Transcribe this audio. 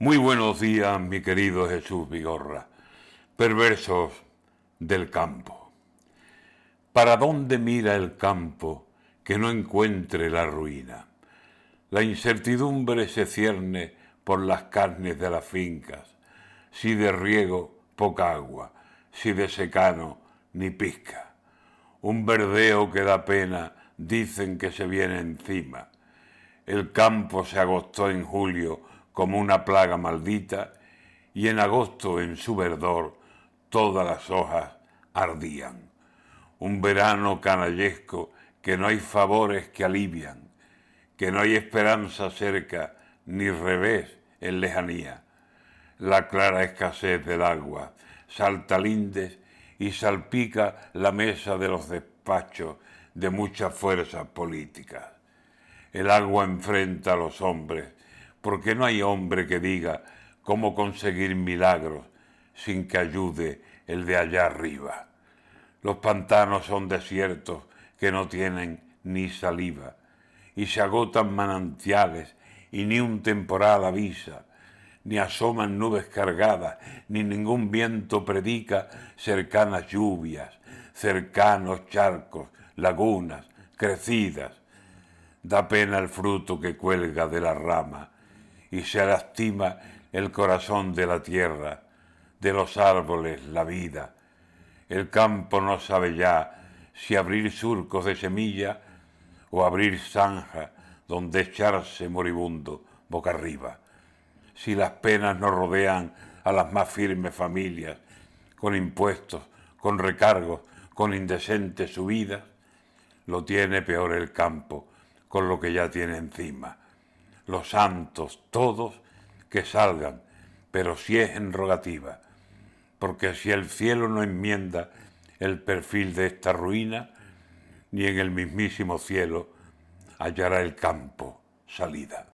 Muy buenos días, mi querido Jesús Vigorra, perversos del campo. ¿Para dónde mira el campo que no encuentre la ruina? La incertidumbre se cierne por las carnes de las fincas, si de riego poca agua, si de secano ni pizca. Un verdeo que da pena, dicen que se viene encima. El campo se agostó en julio como una plaga maldita, y en agosto en su verdor todas las hojas ardían. Un verano canallesco que no hay favores que alivian, que no hay esperanza cerca ni revés en lejanía. La clara escasez del agua salta lindes y salpica la mesa de los despachos de muchas fuerzas políticas. El agua enfrenta a los hombres porque no hay hombre que diga cómo conseguir milagros sin que ayude el de allá arriba. Los pantanos son desiertos que no tienen ni saliva, y se agotan manantiales, y ni un temporal avisa, ni asoman nubes cargadas, ni ningún viento predica cercanas lluvias, cercanos charcos, lagunas, crecidas. Da pena el fruto que cuelga de la rama, y se lastima el corazón de la tierra, de los árboles, la vida. El campo no sabe ya si abrir surcos de semilla o abrir zanja donde echarse moribundo boca arriba. Si las penas no rodean a las más firmes familias, con impuestos, con recargos, con indecentes subidas, lo tiene peor el campo con lo que ya tiene encima los santos, todos, que salgan, pero si es en rogativa, porque si el cielo no enmienda el perfil de esta ruina, ni en el mismísimo cielo hallará el campo salida.